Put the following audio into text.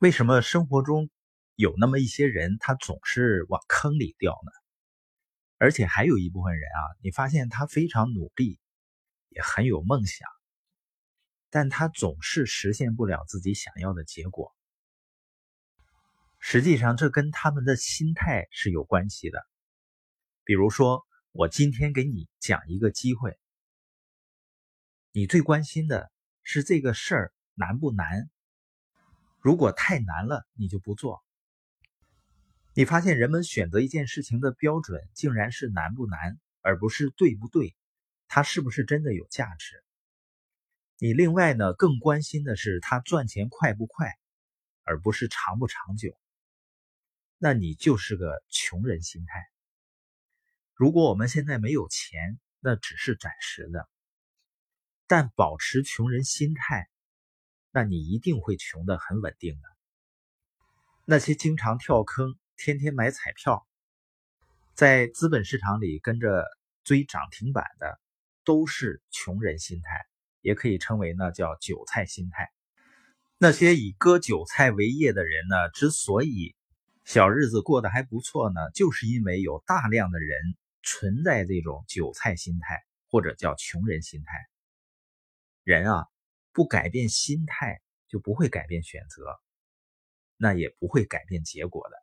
为什么生活中有那么一些人，他总是往坑里掉呢？而且还有一部分人啊，你发现他非常努力，也很有梦想，但他总是实现不了自己想要的结果。实际上，这跟他们的心态是有关系的。比如说，我今天给你讲一个机会，你最关心的是这个事儿难不难？如果太难了，你就不做。你发现人们选择一件事情的标准竟然是难不难，而不是对不对，它是不是真的有价值？你另外呢，更关心的是它赚钱快不快，而不是长不长久。那你就是个穷人心态。如果我们现在没有钱，那只是暂时的，但保持穷人心态。那你一定会穷的很稳定的。那些经常跳坑、天天买彩票，在资本市场里跟着追涨停板的，都是穷人心态，也可以称为呢叫韭菜心态。那些以割韭菜为业的人呢，之所以小日子过得还不错呢，就是因为有大量的人存在这种韭菜心态，或者叫穷人心态。人啊。不改变心态，就不会改变选择，那也不会改变结果的。